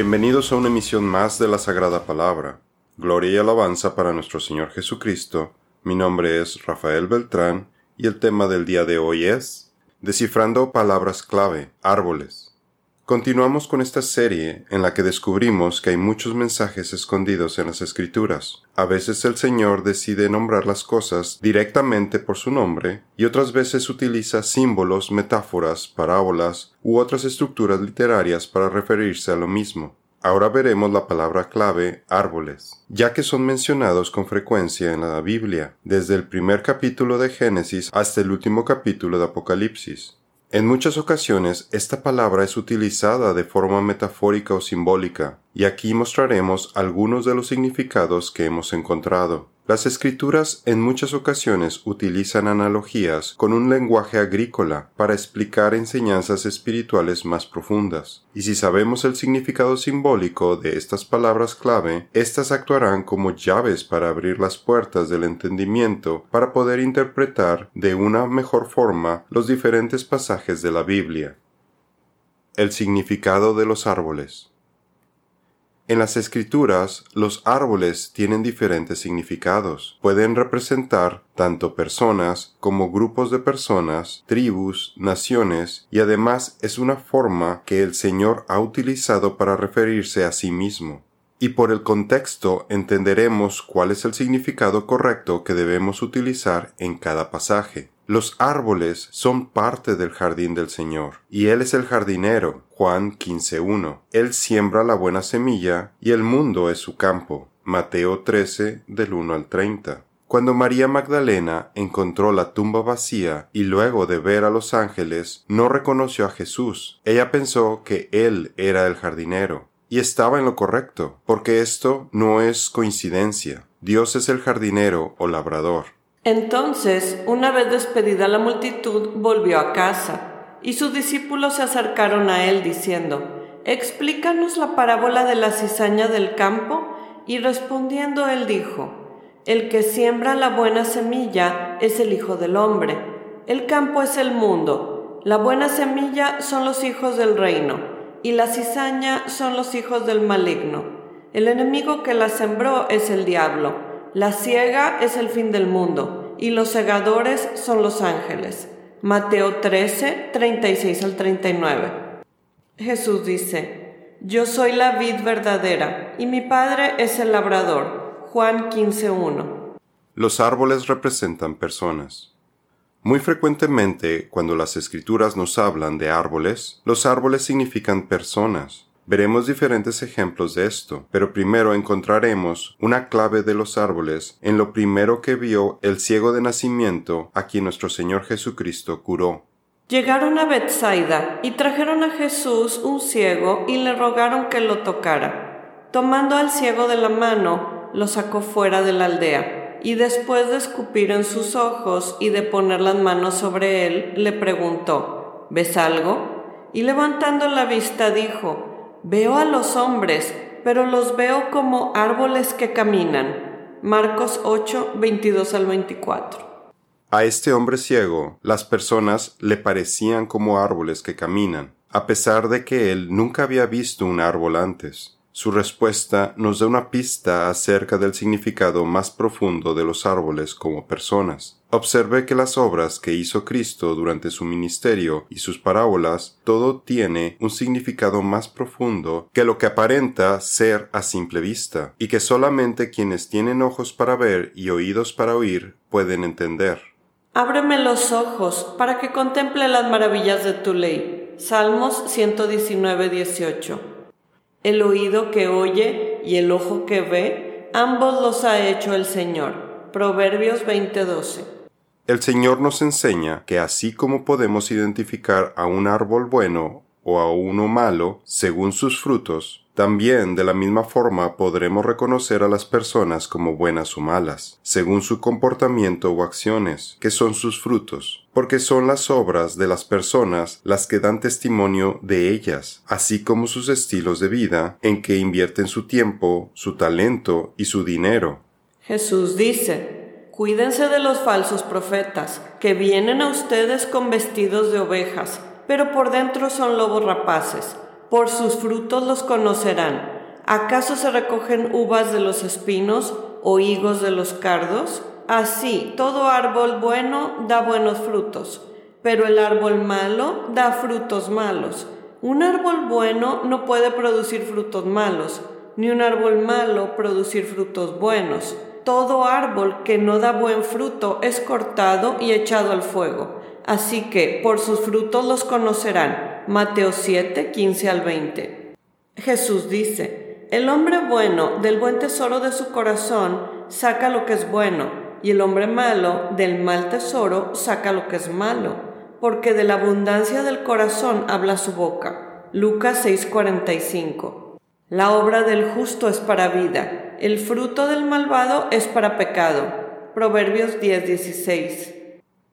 Bienvenidos a una emisión más de la Sagrada Palabra. Gloria y alabanza para nuestro Señor Jesucristo. Mi nombre es Rafael Beltrán y el tema del día de hoy es Descifrando palabras clave, árboles. Continuamos con esta serie en la que descubrimos que hay muchos mensajes escondidos en las escrituras. A veces el Señor decide nombrar las cosas directamente por su nombre y otras veces utiliza símbolos, metáforas, parábolas u otras estructuras literarias para referirse a lo mismo. Ahora veremos la palabra clave árboles, ya que son mencionados con frecuencia en la Biblia, desde el primer capítulo de Génesis hasta el último capítulo de Apocalipsis. En muchas ocasiones esta palabra es utilizada de forma metafórica o simbólica, y aquí mostraremos algunos de los significados que hemos encontrado. Las escrituras en muchas ocasiones utilizan analogías con un lenguaje agrícola para explicar enseñanzas espirituales más profundas, y si sabemos el significado simbólico de estas palabras clave, éstas actuarán como llaves para abrir las puertas del entendimiento para poder interpretar de una mejor forma los diferentes pasajes de la Biblia. El significado de los árboles. En las escrituras, los árboles tienen diferentes significados. Pueden representar tanto personas como grupos de personas, tribus, naciones, y además es una forma que el Señor ha utilizado para referirse a sí mismo. Y por el contexto entenderemos cuál es el significado correcto que debemos utilizar en cada pasaje. Los árboles son parte del jardín del Señor, y Él es el jardinero. Juan 15.1. Él siembra la buena semilla, y el mundo es su campo. Mateo 13, del 1 al 30. Cuando María Magdalena encontró la tumba vacía y luego de ver a los ángeles no reconoció a Jesús, ella pensó que Él era el jardinero. Y estaba en lo correcto, porque esto no es coincidencia. Dios es el jardinero o labrador. Entonces, una vez despedida la multitud, volvió a casa, y sus discípulos se acercaron a él diciendo, Explícanos la parábola de la cizaña del campo, y respondiendo él dijo, El que siembra la buena semilla es el Hijo del Hombre, el campo es el mundo, la buena semilla son los hijos del reino, y la cizaña son los hijos del maligno. El enemigo que la sembró es el diablo. La ciega es el fin del mundo y los segadores son los ángeles. Mateo 13, 36 al 39. Jesús dice, Yo soy la vid verdadera y mi Padre es el labrador. Juan 15, 1. Los árboles representan personas. Muy frecuentemente, cuando las escrituras nos hablan de árboles, los árboles significan personas. Veremos diferentes ejemplos de esto, pero primero encontraremos una clave de los árboles en lo primero que vio el ciego de nacimiento a quien nuestro Señor Jesucristo curó. Llegaron a Bethsaida y trajeron a Jesús un ciego y le rogaron que lo tocara. Tomando al ciego de la mano, lo sacó fuera de la aldea, y después de escupir en sus ojos y de poner las manos sobre él, le preguntó, ¿Ves algo? Y levantando la vista dijo, Veo a los hombres, pero los veo como árboles que caminan. Marcos 8, 22 al 24. A este hombre ciego, las personas le parecían como árboles que caminan, a pesar de que él nunca había visto un árbol antes. Su respuesta nos da una pista acerca del significado más profundo de los árboles como personas. Observe que las obras que hizo Cristo durante su ministerio y sus parábolas, todo tiene un significado más profundo que lo que aparenta ser a simple vista, y que solamente quienes tienen ojos para ver y oídos para oír pueden entender. Ábreme los ojos para que contemple las maravillas de tu ley. Salmos 119, 18. El oído que oye y el ojo que ve, ambos los ha hecho el Señor. Proverbios 20:12. El Señor nos enseña que así como podemos identificar a un árbol bueno o a uno malo según sus frutos, también de la misma forma podremos reconocer a las personas como buenas o malas, según su comportamiento o acciones, que son sus frutos, porque son las obras de las personas las que dan testimonio de ellas, así como sus estilos de vida, en que invierten su tiempo, su talento y su dinero. Jesús dice, Cuídense de los falsos profetas, que vienen a ustedes con vestidos de ovejas, pero por dentro son lobos rapaces Por sus frutos los conocerán. ¿Acaso se recogen uvas de los espinos o higos de los cardos? Así, todo árbol bueno da buenos frutos, pero el árbol malo da frutos malos. Un árbol bueno no puede producir frutos malos, ni un árbol malo producir frutos buenos. Todo árbol que no da buen fruto es cortado y echado al fuego. Así que por sus frutos los conocerán. Mateo 7, 15 al 20. Jesús dice, el hombre bueno del buen tesoro de su corazón saca lo que es bueno, y el hombre malo del mal tesoro saca lo que es malo, porque de la abundancia del corazón habla su boca. Lucas 6:45. La obra del justo es para vida, el fruto del malvado es para pecado. Proverbios 10:16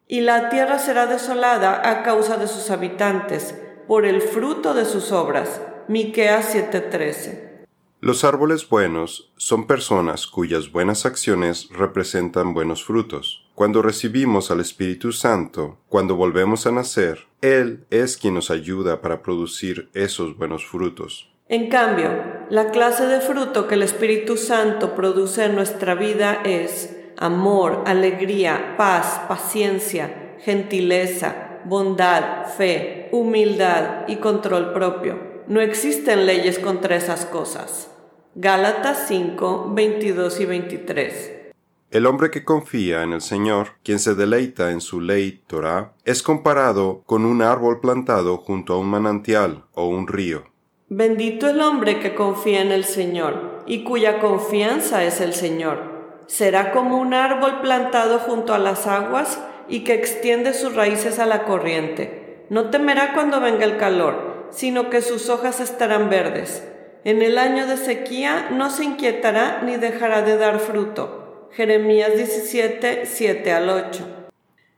y la tierra será desolada a causa de sus habitantes, por el fruto de sus obras. Miqueas 7:13. Los árboles buenos son personas cuyas buenas acciones representan buenos frutos. Cuando recibimos al Espíritu Santo, cuando volvemos a nacer, Él es quien nos ayuda para producir esos buenos frutos. En cambio, la clase de fruto que el Espíritu Santo produce en nuestra vida es amor, alegría, paz, paciencia, gentileza, bondad, fe, humildad y control propio. No existen leyes contra esas cosas. Gálatas 5, 22 y 23. El hombre que confía en el Señor, quien se deleita en su ley Torah, es comparado con un árbol plantado junto a un manantial o un río. Bendito el hombre que confía en el Señor y cuya confianza es el Señor será como un árbol plantado junto a las aguas y que extiende sus raíces a la corriente. No temerá cuando venga el calor, sino que sus hojas estarán verdes. En el año de sequía no se inquietará ni dejará de dar fruto. Jeremías 17, 7 al 8.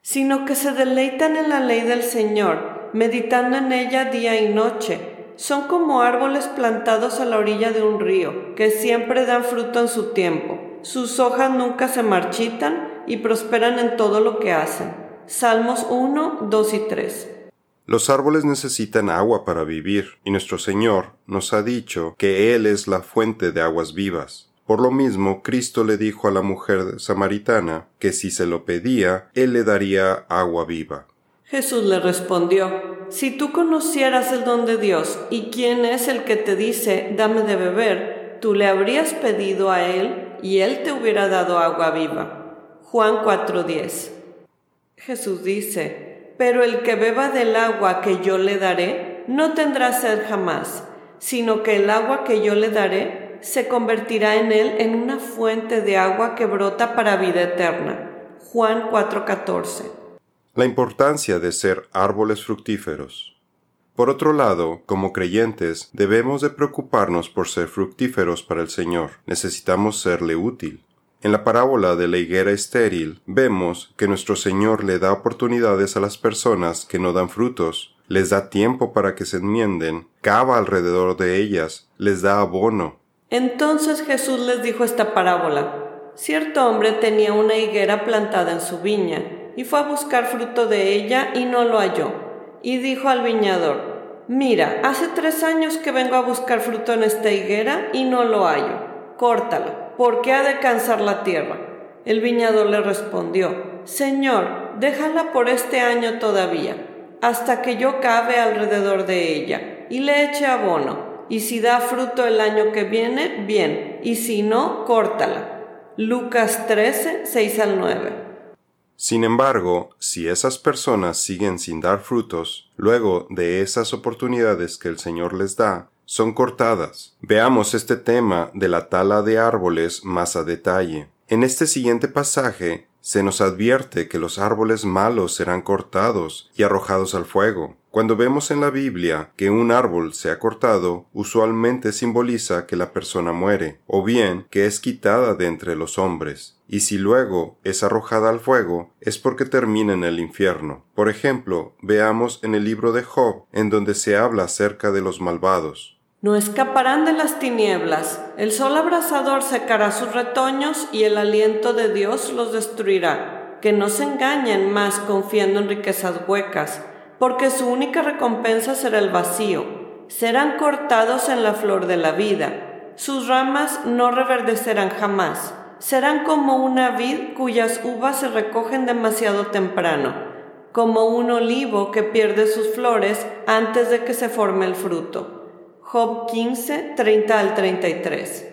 Sino que se deleitan en la ley del Señor, meditando en ella día y noche. Son como árboles plantados a la orilla de un río, que siempre dan fruto en su tiempo sus hojas nunca se marchitan y prosperan en todo lo que hacen. Salmos 1, 2 y 3. Los árboles necesitan agua para vivir, y nuestro Señor nos ha dicho que Él es la fuente de aguas vivas. Por lo mismo, Cristo le dijo a la mujer samaritana que si se lo pedía, Él le daría agua viva. Jesús le respondió, Si tú conocieras el don de Dios y quién es el que te dice, dame de beber, tú le habrías pedido a Él y Él te hubiera dado agua viva. Juan 4:10. Jesús dice, pero el que beba del agua que yo le daré, no tendrá sed jamás, sino que el agua que yo le daré se convertirá en él en una fuente de agua que brota para vida eterna. Juan 4:14. La importancia de ser árboles fructíferos. Por otro lado, como creyentes, debemos de preocuparnos por ser fructíferos para el Señor. Necesitamos serle útil. En la parábola de la higuera estéril, vemos que nuestro Señor le da oportunidades a las personas que no dan frutos, les da tiempo para que se enmienden, cava alrededor de ellas, les da abono. Entonces Jesús les dijo esta parábola. Cierto hombre tenía una higuera plantada en su viña, y fue a buscar fruto de ella y no lo halló y dijo al viñador, Mira, hace tres años que vengo a buscar fruto en esta higuera y no lo hallo. Córtala, porque ha de cansar la tierra. El viñador le respondió, Señor, déjala por este año todavía, hasta que yo cabe alrededor de ella y le eche abono. Y si da fruto el año que viene, bien, y si no, córtala. Lucas 13, 6 al 9. Sin embargo, si esas personas siguen sin dar frutos, luego de esas oportunidades que el Señor les da, son cortadas. Veamos este tema de la tala de árboles más a detalle. En este siguiente pasaje se nos advierte que los árboles malos serán cortados y arrojados al fuego. Cuando vemos en la Biblia que un árbol se ha cortado, usualmente simboliza que la persona muere, o bien que es quitada de entre los hombres, y si luego es arrojada al fuego, es porque termina en el infierno. Por ejemplo, veamos en el libro de Job, en donde se habla acerca de los malvados. No escaparán de las tinieblas, el sol abrasador secará sus retoños y el aliento de Dios los destruirá. Que no se engañen más confiando en riquezas huecas porque su única recompensa será el vacío. serán cortados en la flor de la vida. Sus ramas no reverdecerán jamás. Serán como una vid cuyas uvas se recogen demasiado temprano, como un olivo que pierde sus flores antes de que se forme el fruto. Job 15, 30 al 33.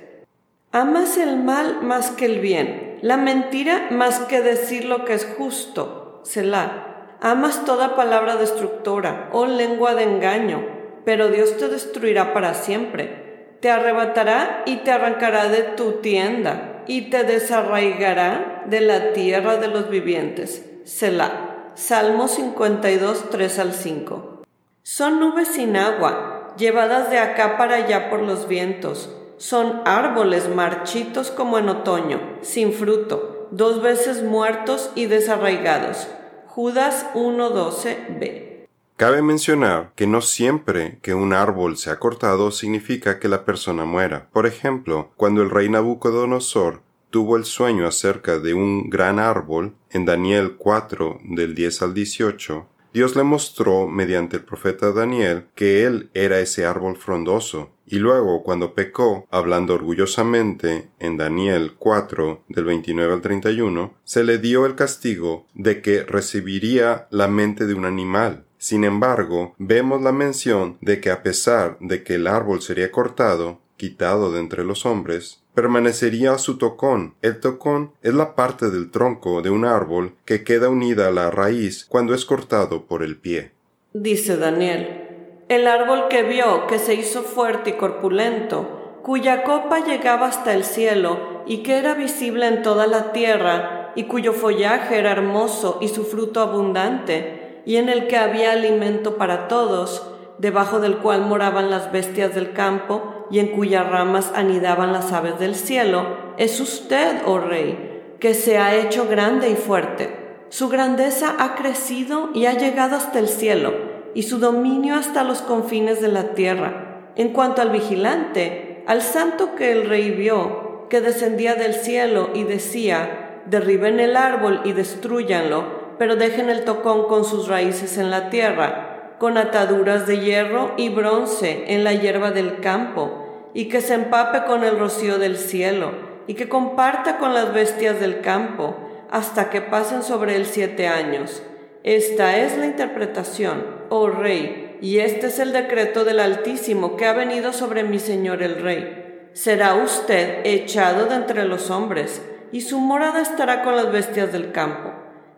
Amas el mal más que el bien, la mentira más que decir lo que es justo. Selah. Amas toda palabra destructora, oh lengua de engaño pero Dios te destruirá para siempre. Te arrebatará y te arrancará de tu tienda y te desarraigará de la tierra de los vivientes. Selah. Salmo 52, 3 al 5. Son nubes sin agua, llevadas de acá para allá por los vientos. Son árboles marchitos como en otoño, sin fruto, dos veces muertos y desarraigados. Judas 1.12b. Cabe mencionar que no siempre que un árbol se ha cortado significa que la persona muera. Por ejemplo, cuando el rey Nabucodonosor tuvo el sueño acerca de un gran árbol, en Daniel 4 del 10 al 18, Dios le mostró mediante el profeta Daniel que él era ese árbol frondoso, y luego cuando pecó, hablando orgullosamente en Daniel 4 del 29 al 31, se le dio el castigo de que recibiría la mente de un animal, sin embargo, vemos la mención de que a pesar de que el árbol sería cortado, quitado de entre los hombres, permanecería su tocón. El tocón es la parte del tronco de un árbol que queda unida a la raíz cuando es cortado por el pie. Dice Daniel, el árbol que vio que se hizo fuerte y corpulento, cuya copa llegaba hasta el cielo y que era visible en toda la tierra, y cuyo follaje era hermoso y su fruto abundante, y en el que había alimento para todos, debajo del cual moraban las bestias del campo y en cuyas ramas anidaban las aves del cielo, es usted, oh rey, que se ha hecho grande y fuerte. Su grandeza ha crecido y ha llegado hasta el cielo, y su dominio hasta los confines de la tierra. En cuanto al vigilante, al santo que el rey vio, que descendía del cielo y decía, derriben el árbol y destruyanlo, pero dejen el tocón con sus raíces en la tierra, con ataduras de hierro y bronce en la hierba del campo, y que se empape con el rocío del cielo, y que comparta con las bestias del campo, hasta que pasen sobre él siete años. Esta es la interpretación, oh rey, y este es el decreto del Altísimo que ha venido sobre mi señor el rey. Será usted echado de entre los hombres, y su morada estará con las bestias del campo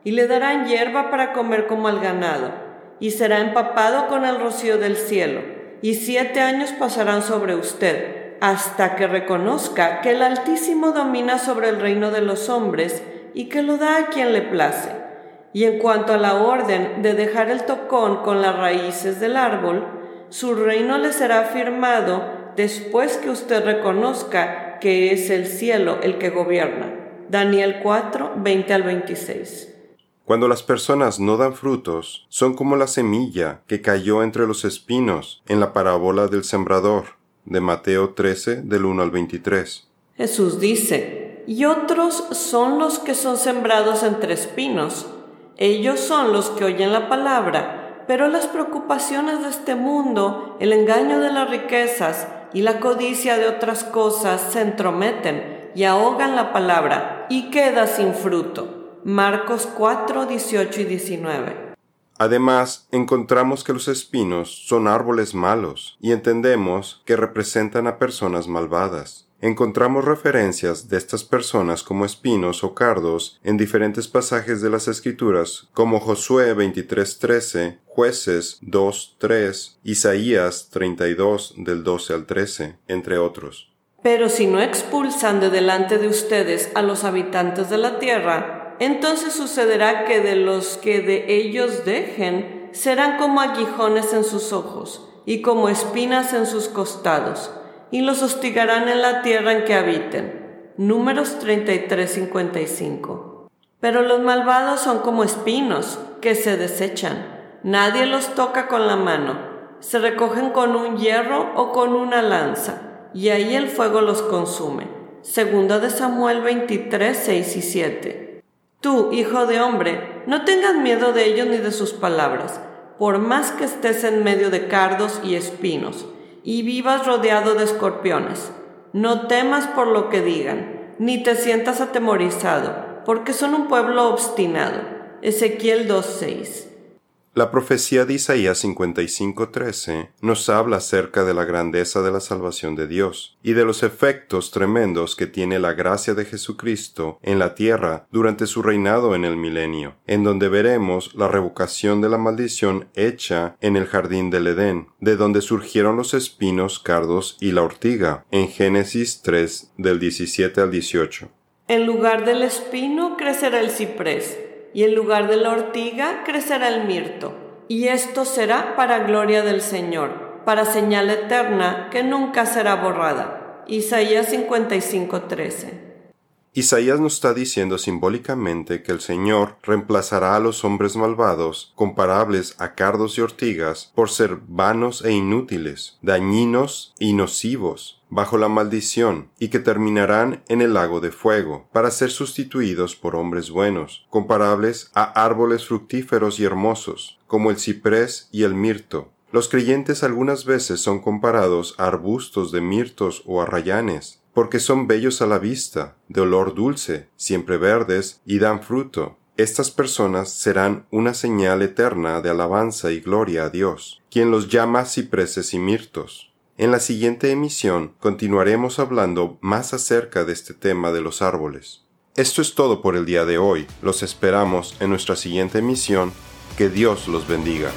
y le darán hierba para comer como al ganado, y será empapado con el rocío del cielo, y siete años pasarán sobre usted, hasta que reconozca que el Altísimo domina sobre el reino de los hombres y que lo da a quien le place. Y en cuanto a la orden de dejar el tocón con las raíces del árbol, su reino le será firmado después que usted reconozca que es el cielo el que gobierna. Daniel 4, 20 al 26. Cuando las personas no dan frutos, son como la semilla que cayó entre los espinos en la parábola del sembrador de Mateo 13 del 1 al 23. Jesús dice, y otros son los que son sembrados entre espinos. Ellos son los que oyen la palabra, pero las preocupaciones de este mundo, el engaño de las riquezas y la codicia de otras cosas se entrometen y ahogan la palabra y queda sin fruto. Marcos 4, 18 y 19. Además, encontramos que los espinos son árboles malos y entendemos que representan a personas malvadas. Encontramos referencias de estas personas como espinos o cardos en diferentes pasajes de las Escrituras, como Josué 23:13, Jueces 2:3, Isaías 32 del 12 al 13, entre otros. Pero si no expulsan de delante de ustedes a los habitantes de la tierra, entonces sucederá que de los que de ellos dejen serán como aguijones en sus ojos y como espinas en sus costados, y los hostigarán en la tierra en que habiten. Números 33-55. Pero los malvados son como espinos que se desechan. Nadie los toca con la mano. Se recogen con un hierro o con una lanza, y ahí el fuego los consume. Segunda de Samuel 23, 6 y 7. Tú, hijo de hombre, no tengas miedo de ellos ni de sus palabras, por más que estés en medio de cardos y espinos, y vivas rodeado de escorpiones. No temas por lo que digan, ni te sientas atemorizado, porque son un pueblo obstinado. Ezequiel 2.6 la profecía de Isaías 55:13 nos habla acerca de la grandeza de la salvación de Dios y de los efectos tremendos que tiene la gracia de Jesucristo en la tierra durante su reinado en el milenio, en donde veremos la revocación de la maldición hecha en el jardín del Edén, de donde surgieron los espinos, cardos y la ortiga, en Génesis 3 del 17 al 18. En lugar del espino crecerá el ciprés y en lugar de la ortiga crecerá el mirto. Y esto será para gloria del Señor, para señal eterna que nunca será borrada. Isaías 55:13 Isaías nos está diciendo simbólicamente que el Señor reemplazará a los hombres malvados, comparables a cardos y ortigas, por ser vanos e inútiles, dañinos y nocivos, bajo la maldición, y que terminarán en el lago de fuego, para ser sustituidos por hombres buenos, comparables a árboles fructíferos y hermosos, como el ciprés y el mirto, los creyentes algunas veces son comparados a arbustos de mirtos o arrayanes, porque son bellos a la vista, de olor dulce, siempre verdes y dan fruto. Estas personas serán una señal eterna de alabanza y gloria a Dios, quien los llama cipreses y mirtos. En la siguiente emisión continuaremos hablando más acerca de este tema de los árboles. Esto es todo por el día de hoy. Los esperamos en nuestra siguiente emisión. Que Dios los bendiga.